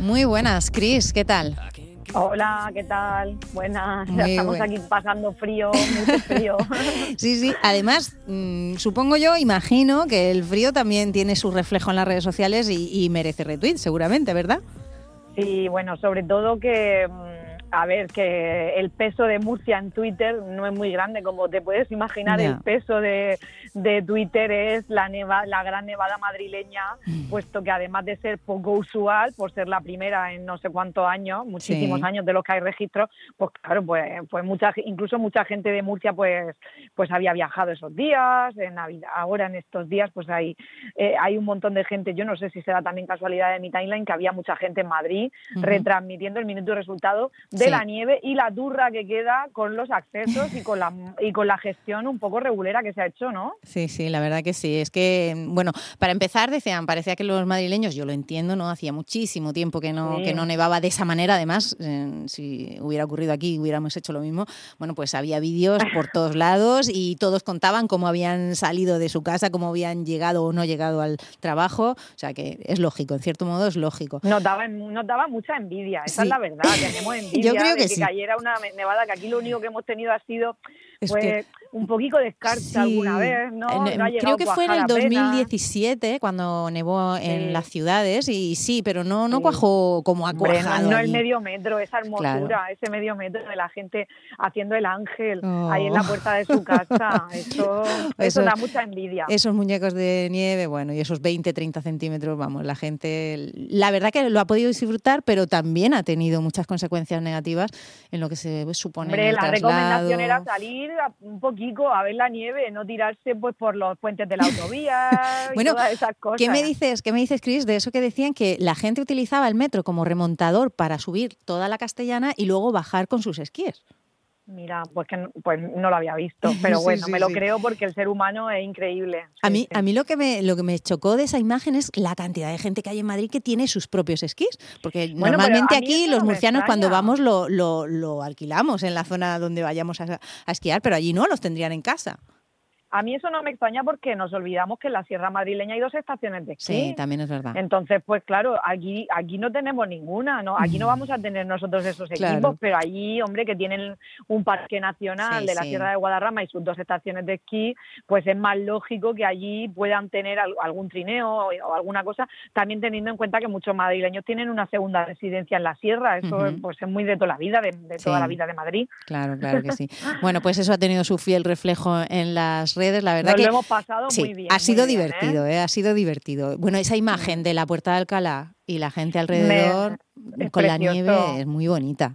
Muy buenas, Cris, ¿qué tal? Hola, ¿qué tal? Buenas, estamos aquí pasando frío, mucho frío. sí, sí, además, mm, supongo yo, imagino que el frío también tiene su reflejo en las redes sociales y, y merece retweet, seguramente, ¿verdad? Sí, bueno, sobre todo que mm, a ver, que el peso de Murcia en Twitter no es muy grande, como te puedes imaginar, el peso de, Twitter es la, neva, la gran nevada madrileña, mm. puesto que además de ser poco usual, por ser la primera en no sé cuántos años, muchísimos años de los que hay registros, pues claro, pues, pues mucha, incluso mucha gente de Murcia pues, pues había viajado esos días, en Navidad, ahora en estos días pues hay, eh, hay un montón de gente, yo no sé si será también casualidad de mi timeline, que había mucha gente en Madrid retransmitiendo el minuto de resultado de la nieve y la turra que queda con los accesos y con la y con la gestión un poco regulera que se ha hecho, ¿no? Sí, sí, la verdad que sí. Es que, bueno, para empezar, decían, parecía que los madrileños, yo lo entiendo, ¿no? Hacía muchísimo tiempo que no, que no nevaba de esa manera. Además, eh, si hubiera ocurrido aquí, hubiéramos hecho lo mismo. Bueno, pues había vídeos por todos lados y todos contaban cómo habían salido de su casa, cómo habían llegado o no llegado al trabajo. O sea que es lógico, en cierto modo es lógico. Nos daba, nos daba mucha envidia, esa es la verdad, tenemos envidia que, cayera una nevada, que aquí lo único que hemos tenido ha sido pues, un poquito de escarcha alguna vez, ¿no? creo que fue en el 2017 cuando nevó en las ciudades y sí, pero no, no cuajó como ha cuajado. no, el medio metro, esa hermosura, ese medio metro de la gente haciendo el ángel ahí en la oh. puerta de su casa. Eso, eso, da mucha envidia. Esos muñecos de nieve, bueno, y esos 20, 30 centímetros, vamos, la gente, la verdad que lo ha podido disfrutar, pero también ha tenido muchas consecuencias negativas en lo que se supone. Hombre, la recomendación era salir un poquito a ver la nieve, no tirarse pues por los puentes de la autovía bueno, todas esas cosas. ¿qué me dices, qué me dices, Chris, de eso que decían que la gente utilizaba el metro como remontador para subir toda la castellana y luego bajar con sus esquíes? Mira, pues que pues no lo había visto, pero bueno, me lo creo porque el ser humano es increíble. a mí, a mí lo que me lo que me chocó de esa imagen es la cantidad de gente que hay en Madrid que tiene sus propios esquís, porque normalmente aquí los murcianos cuando vamos lo, lo, lo, alquilamos en la zona donde vayamos a esquiar, pero allí no, los tendrían en casa. A mí eso no me extraña porque nos olvidamos que en la Sierra Madrileña hay dos estaciones de esquí. Sí, también es verdad. Entonces, pues claro, aquí aquí no tenemos ninguna, ¿no? Aquí no vamos a tener nosotros esos equipos, pero allí, hombre, que tienen un parque nacional de la Sierra de Guadarrama y sus dos estaciones de esquí, pues es más lógico que allí puedan tener algún trineo o, alguna cosa, también teniendo en cuenta que muchos madrileños tienen una segunda residencia en la Sierra, eso pues es muy de toda la vida, de, toda la vida de Madrid. Claro, claro que sí. bueno, pues eso ha tenido su fiel reflejo en las redes, la verdad Nos que lo hemos pasado muy bien. Ha sido ¿eh? divertido, ¿eh? ha sido divertido. Bueno, esa imagen de la Puerta de Alcalá y la gente alrededor con la nieve es muy bonita.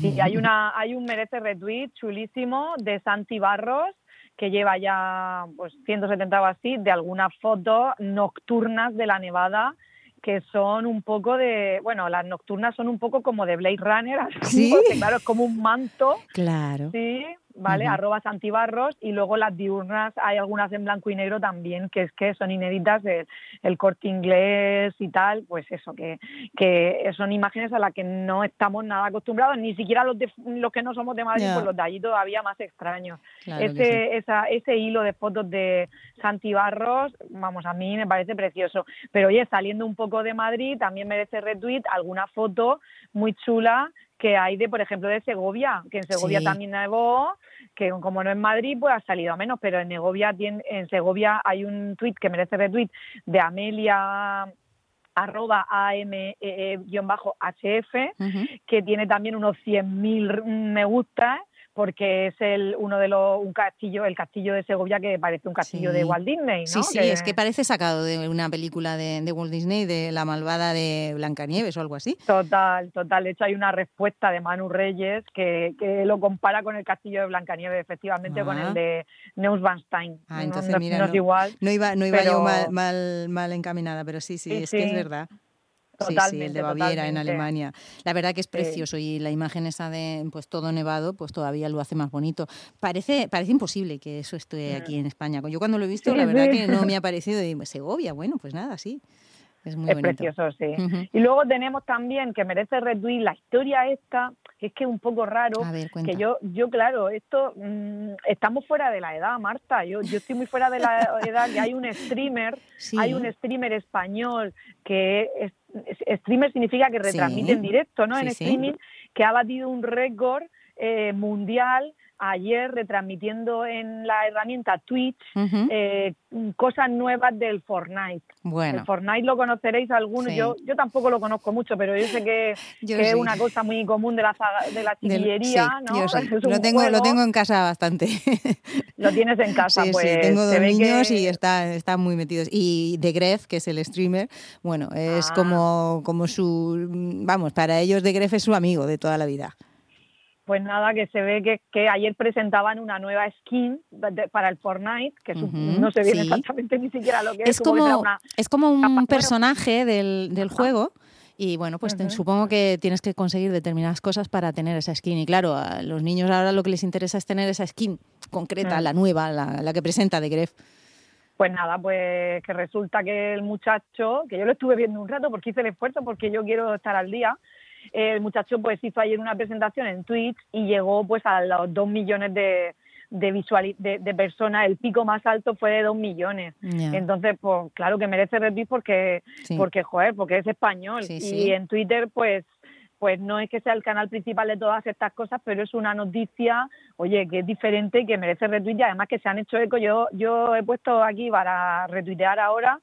Sí, hay una hay un merece retweet chulísimo de Santi Barros que lleva ya pues 170 o así de algunas fotos nocturnas de la nevada que son un poco de, bueno, las nocturnas son un poco como de Blade Runner, así, porque claro, es como un manto. Claro. Sí, ¿vale? Arrobas antibarros y luego las diurnas hay algunas en blanco y negro también, que es que son inéditas del el corte inglés y tal, pues eso, que, que son imágenes a las que no estamos nada acostumbrados, ni siquiera los, los que no somos de Madrid, pues los de allí todavía más extraños. ese, esa, ese hilo de fotos de Santibarros, vamos, a mí me parece precioso. Pero oye, saliendo un poco de Madrid, también merece retweet alguna foto muy chula que hay de, por ejemplo, de Segovia, que en Segovia también nevó, que como no en Madrid, pues ha salido a menos, pero en Segovia, en Segovia hay un tuit que merece retweet de Amelia arroba AME-HF, que tiene también unos 100.000 me gusta porque es el uno de los un castillo, el castillo de Segovia que parece un castillo de Walt Disney, ¿no? Sí, sí, es que parece sacado de una película de, Walt Disney, de la malvada de Blancanieves o algo así. Total, total. De hecho hay una respuesta de Manu Reyes que, que lo compara con el castillo de Blancanieves, efectivamente, con el ah. de Neuschwanstein. Ah, entonces mira, no, igual. No iba, no iba yo mal, mal, mal, encaminada, pero sí, sí, es que es verdad. Totalmente, sí, el de Baviera en Alemania. La verdad que es precioso y la imagen esa de pues todo nevado, pues todavía lo hace más bonito. Parece, parece imposible que eso esté aquí en España. Yo cuando lo he visto, la verdad que no me ha parecido de Segovia. Bueno, pues nada, sí. Es, muy precioso, sí. Y luego tenemos también, que merece retweet, la historia esta, que es que es un poco raro, que yo, yo claro, esto, mm, estamos fuera de la edad, Marta, yo, yo estoy muy fuera de la edad, que hay un streamer, hay un streamer español que es, streamer significa que retransmite en directo, ¿no? en streaming, que ha batido un récord eh, mundial ayer retransmitiendo en la herramienta Twitch eh, cosas nuevas del Fortnite. Bueno. El Fortnite lo conoceréis algunos, yo, yo tampoco lo conozco mucho, pero yo sé que, es una cosa muy común de la, de la chiquillería, ¿no? lo, tengo, lo tengo en casa bastante. Lo tienes en casa, pues. Sí, tengo dos niños y están muy metidos. Y de Gref, que es el streamer, bueno, es ah. como, como su. Vamos, para ellos de Gref es su amigo de toda la vida. Pues nada, que se ve que, que ayer presentaban una nueva skin para el Fortnite, que no se ve exactamente ni siquiera lo que es. Es como, es como un personaje del, del juego. Y bueno, pues supongo que tienes que conseguir determinadas cosas para tener esa skin. Y claro, a los niños ahora lo que les interesa es tener esa skin concreta, mm. la nueva, la, la, que presenta de Gref. Pues nada, pues que resulta que el muchacho, que yo lo estuve viendo un rato porque hice el esfuerzo, porque yo quiero estar al día, el muchacho pues hizo ayer una presentación en Twitch y llegó pues a los dos millones de, de, de, personas, el pico más alto fue de dos millones. Entonces, pues claro que merece retweet porque, porque joder, porque es español. y en Twitter, pues pues no es que sea el canal principal de todas estas cosas, pero es una noticia, oye, que es diferente y que merece retweet y además que se han hecho eco. Yo, yo he puesto aquí para retuitear ahora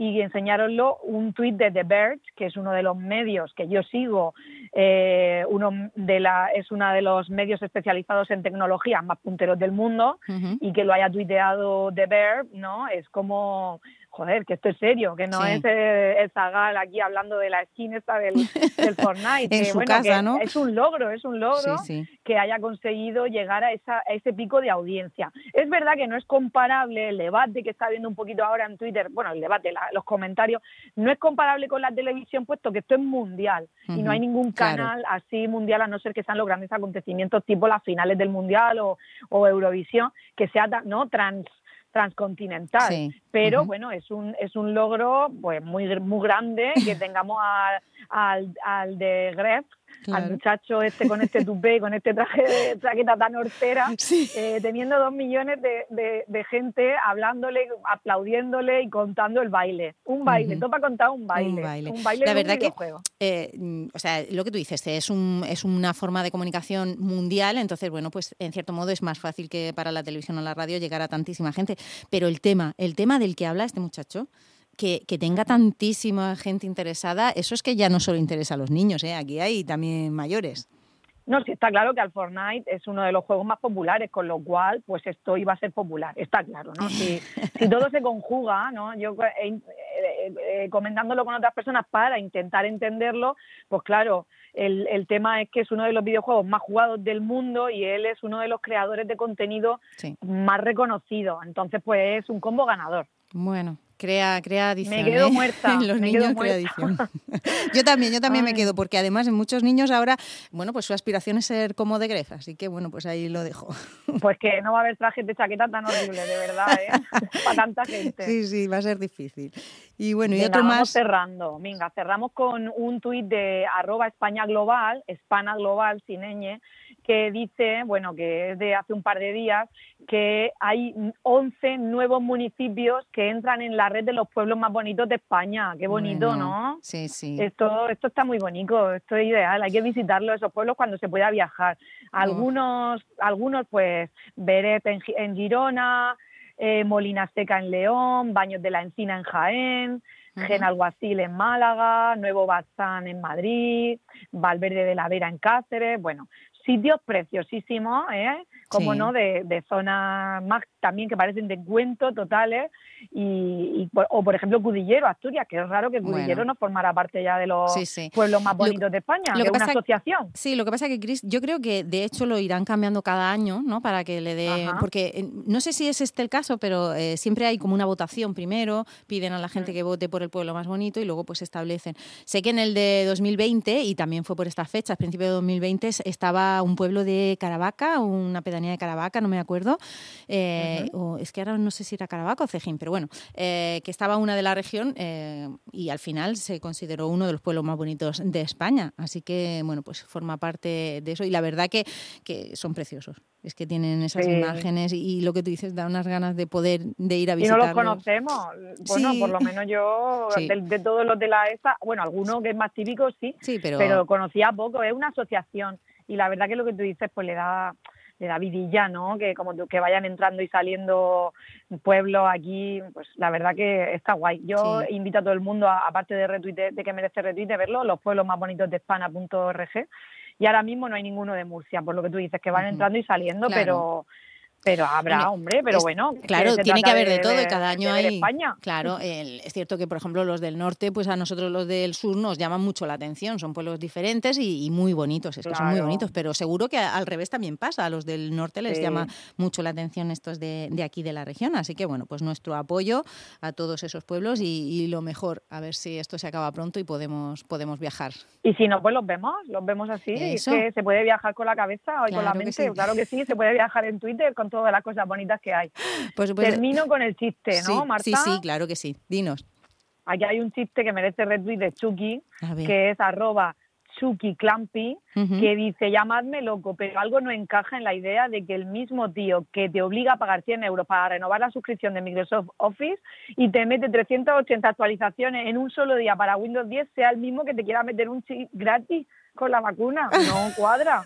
y enseñároslo un tuit de The Verge, que es uno de los medios que yo sigo, eh, uno de la, es uno de los medios especializados en tecnología más punteros del mundo, y que lo haya tuiteado The Verge, ¿no? Es como joder, que esto es serio, que no es eh, el, Zagal aquí hablando de la skin esta del, Fortnite. en su casa, ¿no? Es un logro, es un logro que haya conseguido llegar a, esa, ese pico de audiencia. Es verdad que no es comparable el debate que está viendo un poquito ahora en Twitter, bueno, el debate, los comentarios, no es comparable con la televisión, puesto que esto es mundial y no hay ningún canal así mundial, a no ser que sean los grandes acontecimientos tipo las finales del mundial o, o Eurovisión, que sea no trans transcontinental. Pero bueno, es un, es un logro pues muy, muy grande que tengamos al, al, al de Gref al muchacho este con este tupé, con este traje de chaqueta tan hortera, eh, teniendo dos millones de, de, gente hablándole, aplaudiéndole y contando el baile. Un baile, uh -huh. contar un baile. Un baile. La verdad que, eh, o sea, lo que tú dices, es, un, es una forma de comunicación mundial, entonces, bueno, pues en cierto modo es más fácil que para la televisión o la radio llegar a tantísima gente. Pero el tema, el tema del que habla este muchacho, que, tenga tantísima gente interesada, eso es que ya no solo interesa a los niños, ¿eh? aquí hay también mayores. No, sí está claro que al Fortnite es uno de los juegos más populares, con lo cual, pues esto iba a ser popular, está claro, ¿no? Si, todo se conjuga, ¿no? Yo eh, eh, comentándolo con otras personas para intentar entenderlo, pues claro, el, el, tema es que es uno de los videojuegos más jugados del mundo y él es uno de los creadores de contenido más reconocidos, entonces pues es un combo ganador. Bueno, Crea, crea adicción. Me quedo ¿eh? muerta. Los niños crea yo también, yo también me quedo, porque además en muchos niños ahora, bueno, pues su aspiración es ser como de Gref, así que bueno, pues ahí lo dejo. Pues que no va a haber trajes de chaqueta tan horribles, de verdad, ¿eh? Para tanta gente. Sí, sí, va a ser difícil. Y bueno, y otro más. cerrando. Venga, cerramos con un tuit de arroba España Global, España Global, sin ñ, que dice, bueno, que es de hace un par de días, que hay 11 nuevos municipios que entran en la red de los pueblos más bonitos de España. Qué bonito, ¿no? Sí, sí. Esto, esto está muy bonito, esto es ideal. Hay que visitarlo, esos pueblos, cuando se pueda viajar. Algunos, algunos pues, Beret en, Girona, eh, Molina Seca en León, Baños de la Encina en Jaén, Genalguacil en Málaga, Nuevo Bazán en Madrid, Valverde de la Vera en Cáceres, bueno, sitios preciosísimos, ¿eh? como no, de, de zonas más también que parecen de cuento totales, y, o por ejemplo Cudillero, Asturias, que es raro que Cudillero no formara parte ya de los pueblos más bonitos de España, lo que una asociación. Sí, lo que pasa es que, Cris, yo creo que de hecho lo irán cambiando cada año, ¿no? Para que le dé, porque eh, no sé si es este el caso, pero eh, siempre hay como una votación primero, piden a la gente mm. que vote por por el pueblo más bonito y luego pues establecen. Sé que en el de 2020, y también fue por estas fechas, principio de 2020, estaba un pueblo de Caravaca, una pedanía de Caravaca, no me acuerdo, eh, o es que ahora no sé si era Caravaca o Cejín, pero bueno, eh, que estaba una de la región eh, y al final se consideró uno de los pueblos más bonitos de España. Así que, bueno, pues forma parte de eso y la verdad que, que son preciosos. Es que tienen esas imágenes y, lo que tú dices da unas ganas de poder de ir a visitarlos. Y no los conocemos. Bueno, por lo menos yo, de, todos los de la ESA, bueno, alguno que es más típico sí, pero... pero conocía poco. Es una asociación y la verdad que lo que tú dices pues le da le da vidilla, ¿no? Que como que vayan entrando y saliendo pueblos aquí, pues la verdad que está guay. Yo invito a todo el mundo, aparte de retweet, de que merece retweet, de verlo, los pueblos más bonitos de España.org y ahora mismo no hay ninguno de Murcia, por lo que tú dices, que van entrando y saliendo, pero pero habrá, hombre, pero bueno. Claro, tiene que haber de, todo y cada año hay. España. Claro, es cierto que, por ejemplo, los del norte, pues a nosotros los del sur nos llaman mucho la atención. Son pueblos diferentes y, muy bonitos, es que son muy bonitos, pero seguro que al revés también pasa. A los del norte les llama mucho la atención estos de, de, aquí de la región. Así que, bueno, pues nuestro apoyo a todos esos pueblos y, lo mejor, a ver si esto se acaba pronto y podemos, podemos viajar. Y si no, pues los vemos, los vemos así. Es que se puede viajar con la cabeza y con la mente. Claro que sí, se puede viajar en Twitter con todas las cosas bonitas que hay. Pues, Termino con el chiste, ¿no, Marta? Sí, sí, claro que sí. Dinos. Aquí hay un chiste que merece retweet de Chucky, que es arroba Chucky Clampy, que dice, llamadme loco, pero algo no encaja en la idea de que el mismo tío que te obliga a pagar 100 euros para renovar la suscripción de Microsoft Office y te mete 380 actualizaciones en un solo día para Windows 10 sea el mismo que te quiera meter un chip gratis con la vacuna. No cuadra.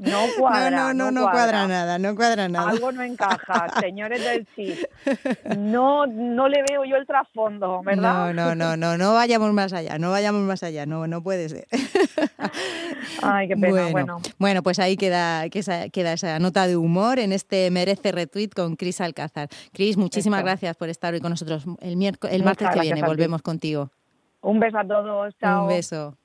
No cuadra. No, no, no, cuadra. nada, no cuadra nada. Algo no encaja, señores del CIS. No, no le veo yo el trasfondo, ¿verdad? No, no, no, no, no vayamos más allá, no vayamos más allá, no, no puede ser. Ay, qué pena, bueno. Bueno, pues ahí queda, queda esa nota de humor en este Merece Retweet con Cris Alcázar. Cris, muchísimas gracias por estar hoy con nosotros. El, miércoles, el martes que viene volvemos contigo. Un beso a todos, chao. Un beso.